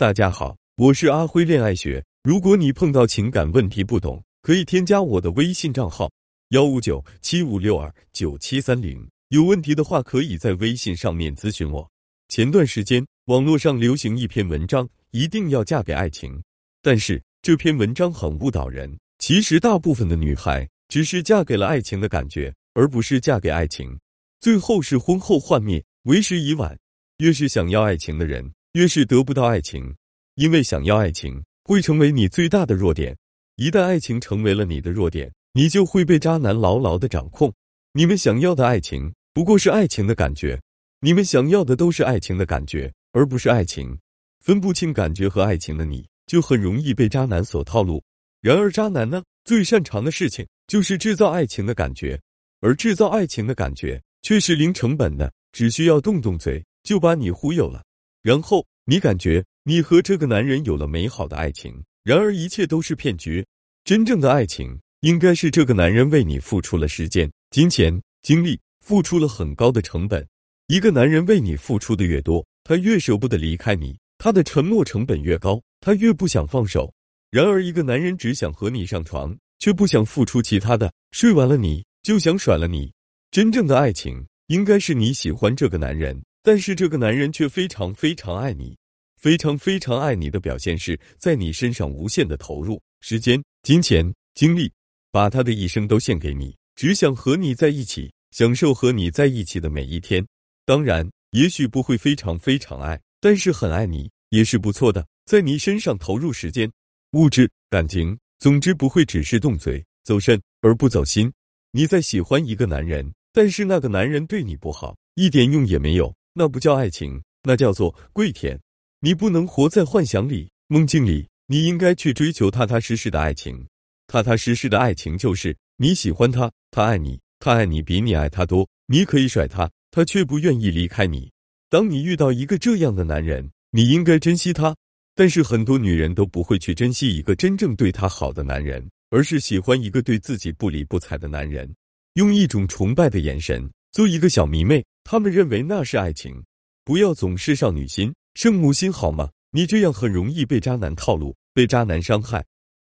大家好，我是阿辉恋爱学。如果你碰到情感问题不懂，可以添加我的微信账号幺五九七五六二九七三零。有问题的话，可以在微信上面咨询我。前段时间网络上流行一篇文章，一定要嫁给爱情。但是这篇文章很误导人。其实大部分的女孩只是嫁给了爱情的感觉，而不是嫁给爱情。最后是婚后幻灭，为时已晚。越是想要爱情的人。越是得不到爱情，因为想要爱情会成为你最大的弱点。一旦爱情成为了你的弱点，你就会被渣男牢牢的掌控。你们想要的爱情不过是爱情的感觉，你们想要的都是爱情的感觉，而不是爱情。分不清感觉和爱情的你，就很容易被渣男所套路。然而，渣男呢，最擅长的事情就是制造爱情的感觉，而制造爱情的感觉却是零成本的，只需要动动嘴就把你忽悠了。然后你感觉你和这个男人有了美好的爱情，然而一切都是骗局。真正的爱情应该是这个男人为你付出了时间、金钱、精力，付出了很高的成本。一个男人为你付出的越多，他越舍不得离开你，他的沉默成本越高，他越不想放手。然而一个男人只想和你上床，却不想付出其他的，睡完了你就想甩了你。真正的爱情应该是你喜欢这个男人。但是这个男人却非常非常爱你，非常非常爱你的表现是在你身上无限的投入时间、金钱、精力，把他的一生都献给你，只想和你在一起，享受和你在一起的每一天。当然，也许不会非常非常爱，但是很爱你也是不错的，在你身上投入时间、物质、感情，总之不会只是动嘴走肾而不走心。你在喜欢一个男人，但是那个男人对你不好，一点用也没有。那不叫爱情，那叫做跪舔。你不能活在幻想里、梦境里，你应该去追求踏踏实实的爱情。踏踏实实的爱情就是你喜欢他，他爱你，他爱你比你爱他多。你可以甩他，他却不愿意离开你。当你遇到一个这样的男人，你应该珍惜他。但是很多女人都不会去珍惜一个真正对她好的男人，而是喜欢一个对自己不理不睬的男人，用一种崇拜的眼神做一个小迷妹。他们认为那是爱情，不要总是少女心、圣母心好吗？你这样很容易被渣男套路，被渣男伤害。